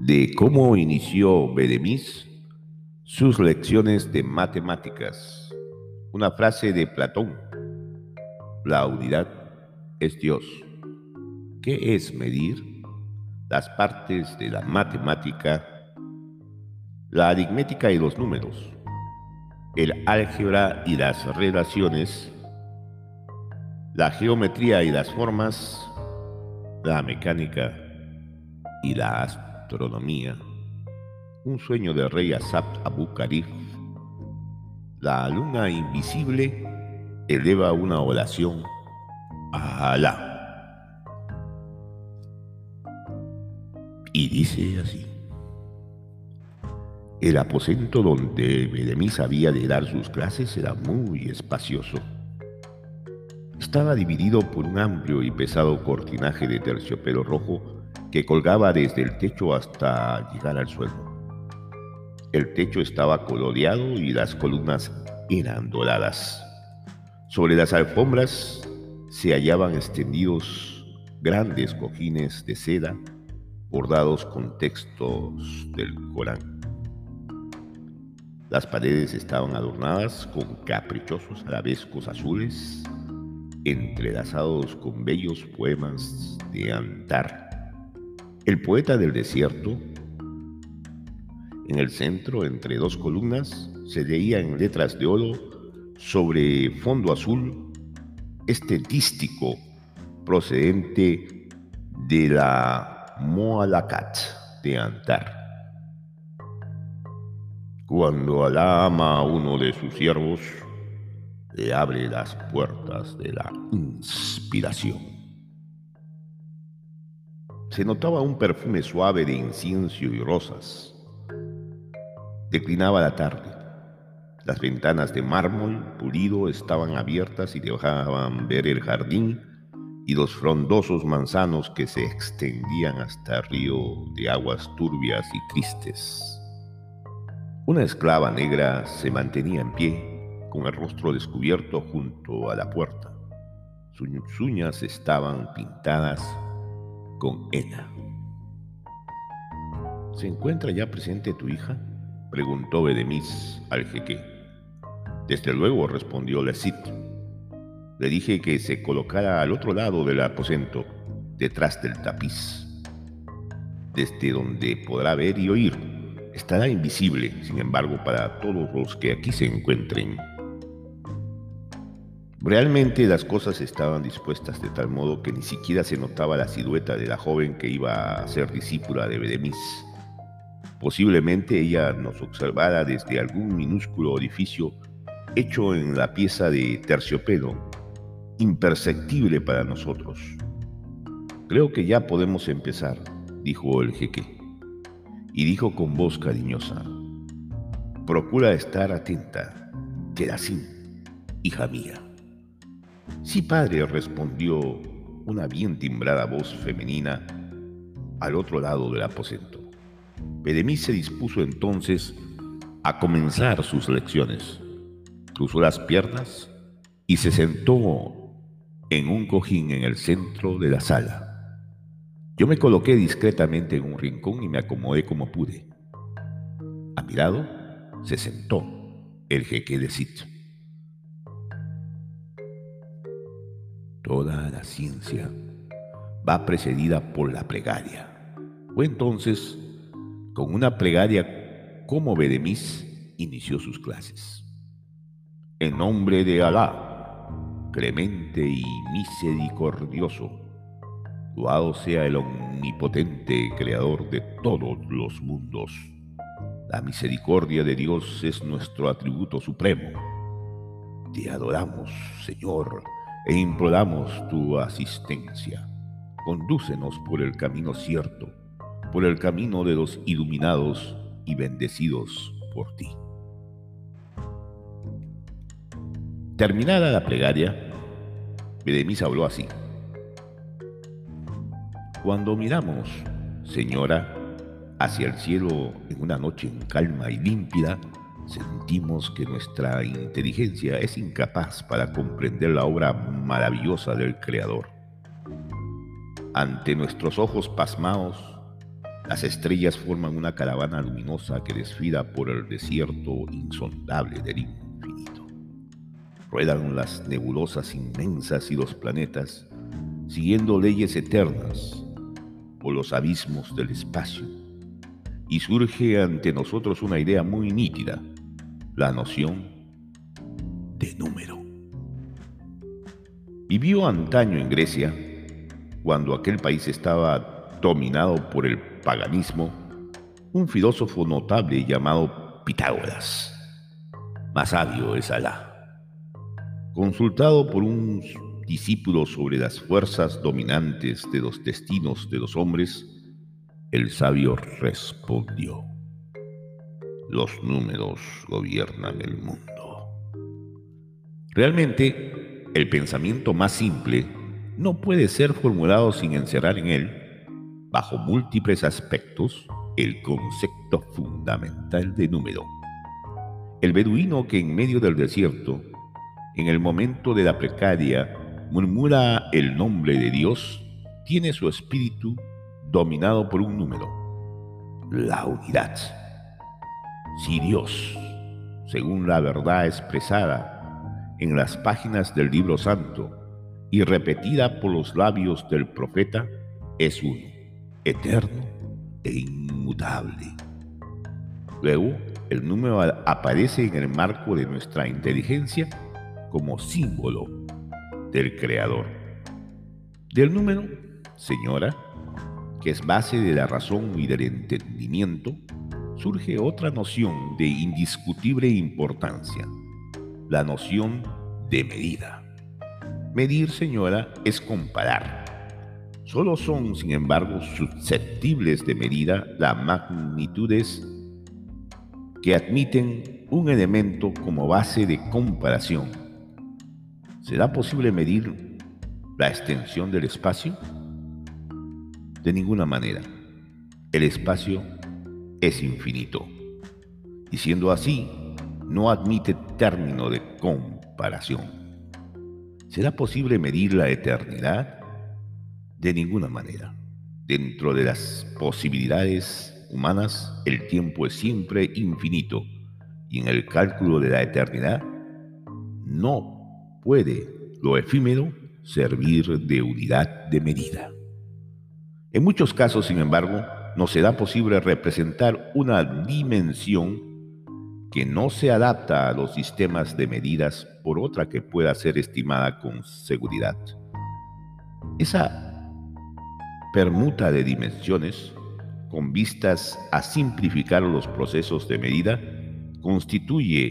De cómo inició Bedemis sus lecciones de matemáticas. Una frase de Platón. La unidad es Dios. ¿Qué es medir? Las partes de la matemática, la aritmética y los números, el álgebra y las relaciones, la geometría y las formas, la mecánica y la astronomía, un sueño del rey Asap Abu Karif, la luna invisible eleva una oración a Alá. Y dice así. El aposento donde Bedemis había de dar sus clases era muy espacioso estaba dividido por un amplio y pesado cortinaje de terciopelo rojo que colgaba desde el techo hasta llegar al suelo. El techo estaba coloreado y las columnas eran doradas. Sobre las alfombras se hallaban extendidos grandes cojines de seda bordados con textos del Corán. Las paredes estaban adornadas con caprichosos arabescos azules entrelazados con bellos poemas de Antar, el poeta del desierto. En el centro, entre dos columnas, se leía en letras de oro sobre fondo azul este dístico procedente de la Moalakat de Antar. Cuando Alá ama a uno de sus siervos, le abre las puertas de la inspiración. Se notaba un perfume suave de incienso y rosas. Declinaba la tarde. Las ventanas de mármol pulido estaban abiertas y dejaban ver el jardín y los frondosos manzanos que se extendían hasta el río de aguas turbias y tristes. Una esclava negra se mantenía en pie con el rostro descubierto junto a la puerta. Sus uñas estaban pintadas con henna. ¿Se encuentra ya presente tu hija? preguntó Bedemis al jeque. Desde luego, respondió Lecit. Le dije que se colocara al otro lado del aposento, detrás del tapiz, desde donde podrá ver y oír. Estará invisible, sin embargo, para todos los que aquí se encuentren. Realmente las cosas estaban dispuestas de tal modo que ni siquiera se notaba la silueta de la joven que iba a ser discípula de Bedemis. Posiblemente ella nos observara desde algún minúsculo orificio hecho en la pieza de terciopelo, imperceptible para nosotros. Creo que ya podemos empezar, dijo el jeque, y dijo con voz cariñosa, procura estar atenta, queda así, hija mía. Sí, padre, respondió una bien timbrada voz femenina al otro lado del aposento. Bedemis se dispuso entonces a comenzar sus lecciones. Cruzó las piernas y se sentó en un cojín en el centro de la sala. Yo me coloqué discretamente en un rincón y me acomodé como pude. A mi lado se sentó el jeque de sitio. Toda la ciencia va precedida por la plegaria. Fue entonces con una plegaria como Bedemis inició sus clases. En nombre de Alá, clemente y misericordioso, loado sea el omnipotente creador de todos los mundos. La misericordia de Dios es nuestro atributo supremo. Te adoramos, Señor, e imploramos tu asistencia. Condúcenos por el camino cierto, por el camino de los iluminados y bendecidos por ti. Terminada la plegaria, Bedemis habló así. Cuando miramos, Señora, hacia el cielo en una noche en calma y límpida, sentimos que nuestra inteligencia es incapaz para comprender la obra maravillosa del Creador. ante nuestros ojos pasmados, las estrellas forman una caravana luminosa que desfila por el desierto insondable del infinito. Ruedan las nebulosas inmensas y los planetas, siguiendo leyes eternas por los abismos del espacio. Y surge ante nosotros una idea muy nítida, la noción de número. Vivió antaño en Grecia, cuando aquel país estaba dominado por el paganismo, un filósofo notable llamado Pitágoras. Más sabio es Alá. Consultado por un discípulo sobre las fuerzas dominantes de los destinos de los hombres, el sabio respondió, los números gobiernan el mundo. Realmente, el pensamiento más simple no puede ser formulado sin encerrar en él, bajo múltiples aspectos, el concepto fundamental de número. El beduino que en medio del desierto, en el momento de la precaria murmura el nombre de Dios, tiene su espíritu dominado por un número, la unidad. Si Dios, según la verdad expresada en las páginas del libro santo y repetida por los labios del profeta, es uno, eterno e inmutable. Luego, el número aparece en el marco de nuestra inteligencia como símbolo del Creador. Del número, señora, que es base de la razón y del entendimiento, surge otra noción de indiscutible importancia, la noción de medida. Medir, señora, es comparar. Solo son, sin embargo, susceptibles de medida las magnitudes que admiten un elemento como base de comparación ¿Será posible medir la extensión del espacio? De ninguna manera. El espacio es infinito. Y siendo así, no admite término de comparación. ¿Será posible medir la eternidad? De ninguna manera. Dentro de las posibilidades humanas, el tiempo es siempre infinito y en el cálculo de la eternidad no puede lo efímero servir de unidad de medida. En muchos casos, sin embargo, no será posible representar una dimensión que no se adapta a los sistemas de medidas por otra que pueda ser estimada con seguridad. Esa permuta de dimensiones, con vistas a simplificar los procesos de medida, constituye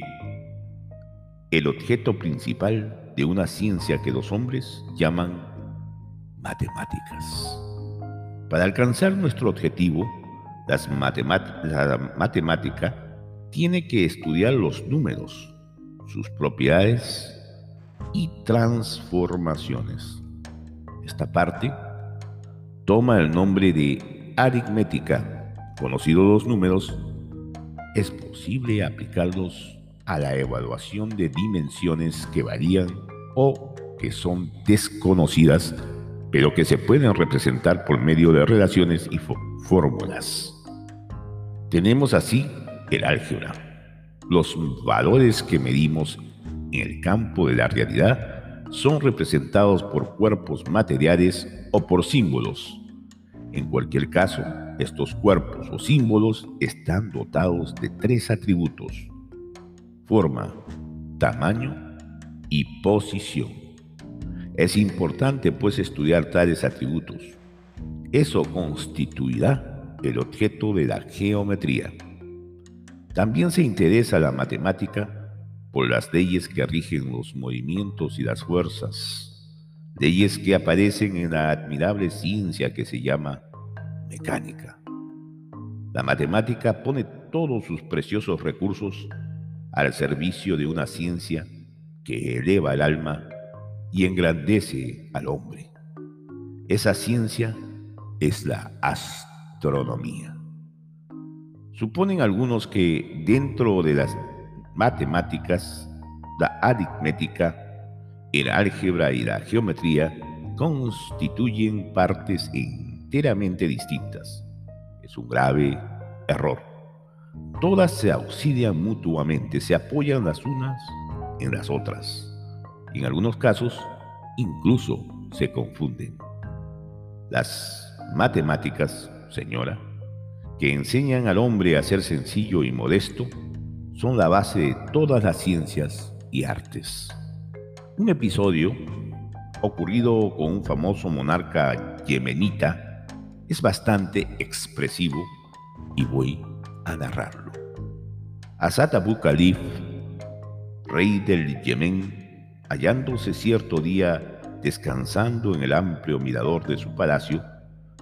el objeto principal de una ciencia que los hombres llaman matemáticas. Para alcanzar nuestro objetivo, las la matemática tiene que estudiar los números, sus propiedades y transformaciones. Esta parte toma el nombre de aritmética. Conocidos los números, es posible aplicarlos a la evaluación de dimensiones que varían o que son desconocidas, pero que se pueden representar por medio de relaciones y fórmulas. Tenemos así el álgebra. Los valores que medimos en el campo de la realidad son representados por cuerpos materiales o por símbolos. En cualquier caso, estos cuerpos o símbolos están dotados de tres atributos forma, tamaño y posición. Es importante pues estudiar tales atributos. Eso constituirá el objeto de la geometría. También se interesa la matemática por las leyes que rigen los movimientos y las fuerzas, leyes que aparecen en la admirable ciencia que se llama mecánica. La matemática pone todos sus preciosos recursos al servicio de una ciencia que eleva el alma y engrandece al hombre. Esa ciencia es la astronomía. Suponen algunos que dentro de las matemáticas, la aritmética, el álgebra y la geometría constituyen partes enteramente distintas. Es un grave error. Todas se auxilian mutuamente, se apoyan las unas en las otras. En algunos casos, incluso se confunden. Las matemáticas, señora, que enseñan al hombre a ser sencillo y modesto, son la base de todas las ciencias y artes. Un episodio ocurrido con un famoso monarca yemenita es bastante expresivo y voy a narrarlo. Asad Abu Khalif, rey del Yemen, hallándose cierto día descansando en el amplio mirador de su palacio,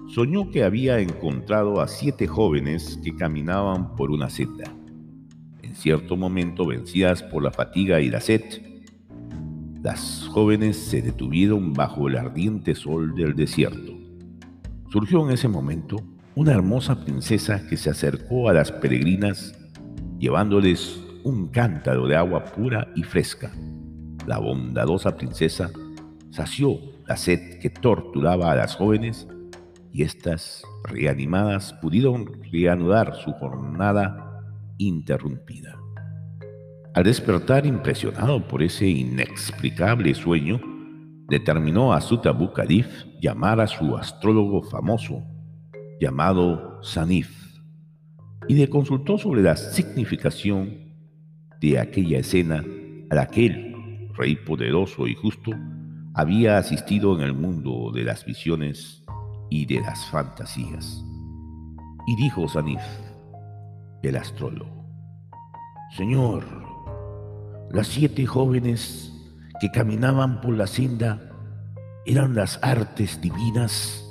soñó que había encontrado a siete jóvenes que caminaban por una senda. En cierto momento, vencidas por la fatiga y la sed, las jóvenes se detuvieron bajo el ardiente sol del desierto. Surgió en ese momento una hermosa princesa que se acercó a las peregrinas llevándoles un cántaro de agua pura y fresca. La bondadosa princesa sació la sed que torturaba a las jóvenes y éstas, reanimadas, pudieron reanudar su jornada interrumpida. Al despertar impresionado por ese inexplicable sueño, determinó a Sutabu Kadif llamar a su astrólogo famoso, llamado Sanif, y le consultó sobre la significación de aquella escena a la que él, rey poderoso y justo, había asistido en el mundo de las visiones y de las fantasías. Y dijo Sanif, el astrólogo, Señor, las siete jóvenes que caminaban por la senda eran las artes divinas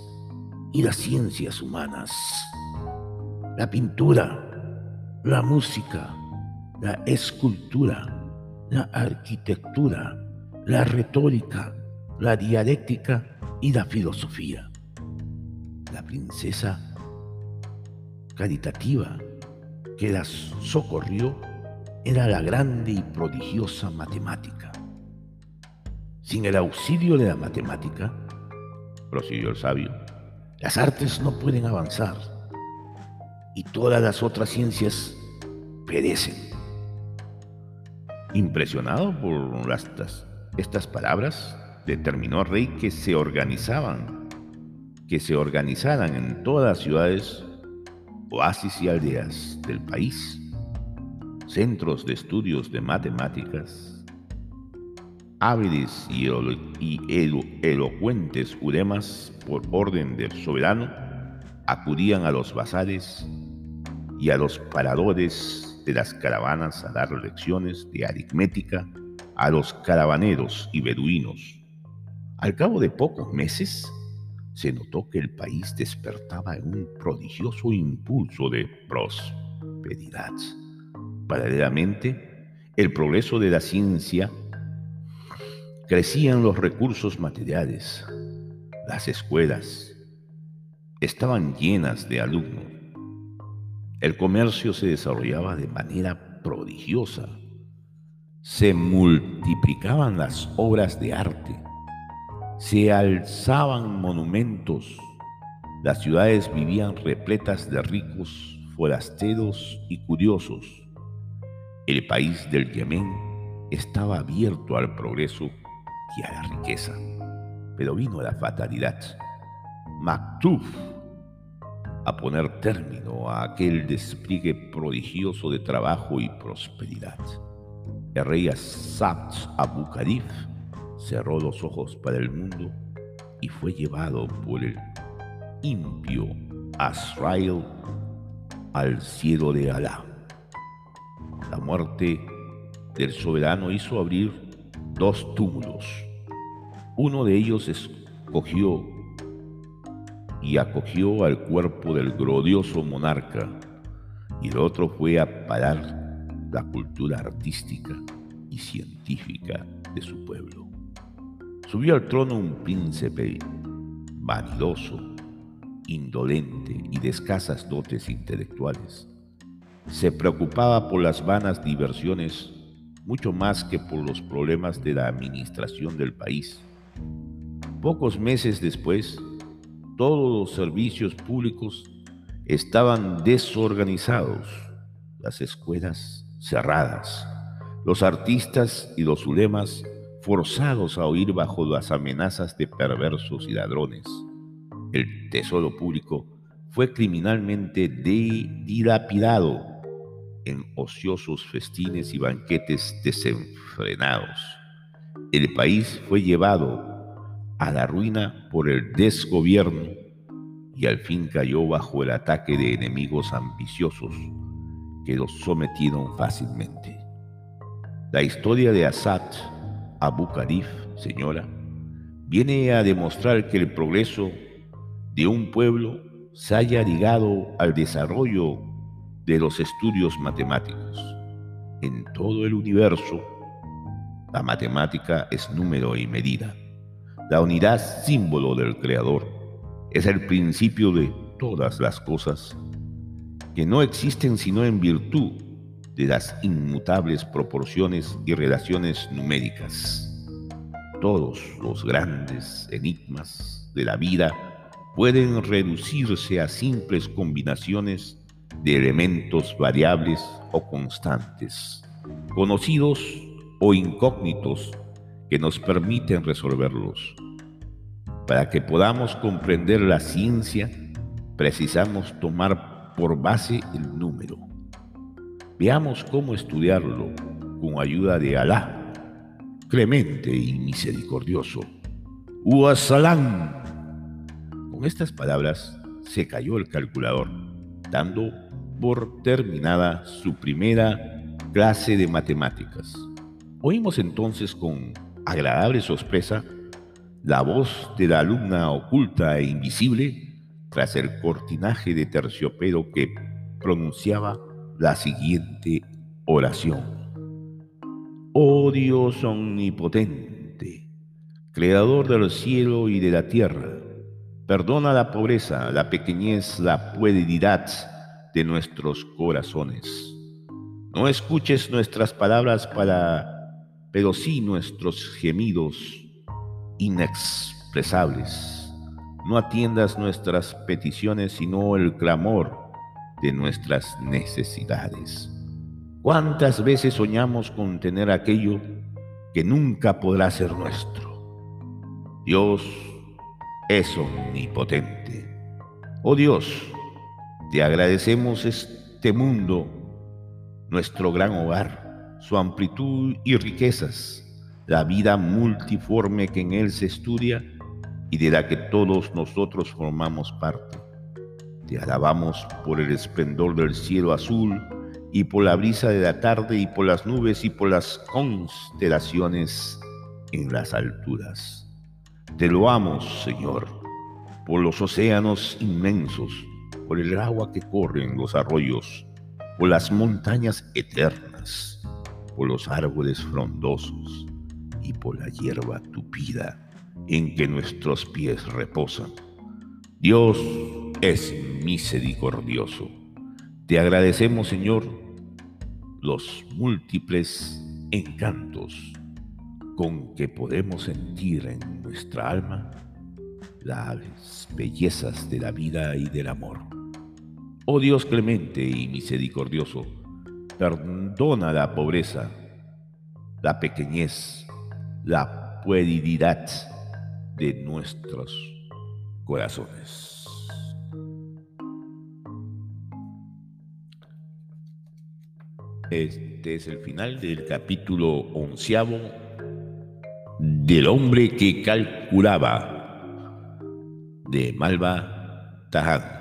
y las ciencias humanas, la pintura, la música, la escultura, la arquitectura, la retórica, la dialéctica y la filosofía la princesa caritativa que las socorrió era la grande y prodigiosa matemática. Sin el auxilio de la matemática, prosiguió el sabio, las artes no pueden avanzar y todas las otras ciencias perecen. Impresionado por estas, estas palabras, determinó al rey que se organizaban que se organizaran en todas las ciudades, oasis y aldeas del país, centros de estudios de matemáticas, hábiles y, elocuentes ulemas por orden del soberano acudían a los bazares y a los paradores de las caravanas a dar lecciones de aritmética a los caravaneros y beduinos. Al cabo de pocos meses, se notó que el país despertaba en un prodigioso impulso de prosperidad. Paralelamente, el progreso de la ciencia crecían los recursos materiales, las escuelas estaban llenas de alumnos, el comercio se desarrollaba de manera prodigiosa, se multiplicaban las obras de arte, se alzaban monumentos, las ciudades vivían repletas de ricos, forasteros y curiosos. El país del Yemen estaba abierto al progreso y a la riqueza. Pero vino la fatalidad. Maktuf a poner término a aquel despliegue prodigioso de trabajo y prosperidad. El rey Asabt Abu Khalif cerró los ojos para el mundo y fue llevado por el impio Azrael al cielo de Alá. La muerte del soberano hizo abrir dos túmulos. Uno de ellos escogió y acogió al cuerpo del glorioso monarca y el otro fue a parar la cultura artística y científica de su pueblo. Subió al trono un príncipe vanidoso, indolente y de escasas dotes intelectuales. Se preocupaba por las vanas diversiones mucho más que por los problemas de la administración del país. Pocos meses después, todos los servicios públicos estaban desorganizados, las escuelas cerradas, los artistas y los ulemas forzados a oír bajo las amenazas de perversos y ladrones. El tesoro público fue criminalmente dilapidado en ociosos festines y banquetes desenfrenados. El país fue llevado a la ruina por el desgobierno y al fin cayó bajo el ataque de enemigos ambiciosos que los sometieron fácilmente. La historia de Assad Abu Khalif, señora, viene a demostrar que el progreso de un pueblo se haya ligado al desarrollo de los estudios matemáticos. En todo el universo, la matemática es número y medida. La unidad símbolo del Creador es el principio de todas las cosas que no existen sino en virtud de las inmutables proporciones y relaciones numéricas. Todos los grandes enigmas de la vida pueden reducirse a simples combinaciones de elementos variables o constantes, conocidos o incógnitos que nos permiten resolverlos. Para que podamos comprender la ciencia, precisamos tomar por base el número. Veamos cómo estudiarlo con ayuda de Alá, clemente y misericordioso. Uasalam. Con estas palabras se cayó el calculador, dando por terminada su primera clase de matemáticas. Oímos entonces con agradable sorpresa la voz de la alumna oculta e invisible tras el cortinaje de terciopelo que pronunciaba la siguiente oración. Oh Dios omnipotente, creador del cielo y de la tierra, perdona la pobreza, la pequeñez, la pueridad de nuestros corazones. No escuches nuestras palabras para pero sí nuestros gemidos inexpresables. No atiendas nuestras peticiones, sino el clamor de nuestras necesidades. ¿Cuántas veces soñamos con tener aquello que nunca podrá ser nuestro? Dios es omnipotente. Oh Dios, te agradecemos este mundo, nuestro gran hogar su amplitud y riquezas, la vida multiforme que en él se estudia y de la que todos nosotros formamos parte. Te alabamos por el esplendor del cielo azul y por la brisa de la tarde y por las nubes y por las constelaciones en las alturas. Te lo amo, Señor, por los océanos inmensos, por el agua que corre en los arroyos, por las montañas eternas por los árboles frondosos y por la hierba tupida en que nuestros pies reposan. Dios es misericordioso. Te agradecemos, Señor, los múltiples encantos con que podemos sentir en nuestra alma las bellezas de la vida y del amor. Oh Dios clemente y misericordioso, Perdona la pobreza, la pequeñez, la pueridad de nuestros corazones. Este es el final del capítulo onceavo del hombre que calculaba de Malva Taján.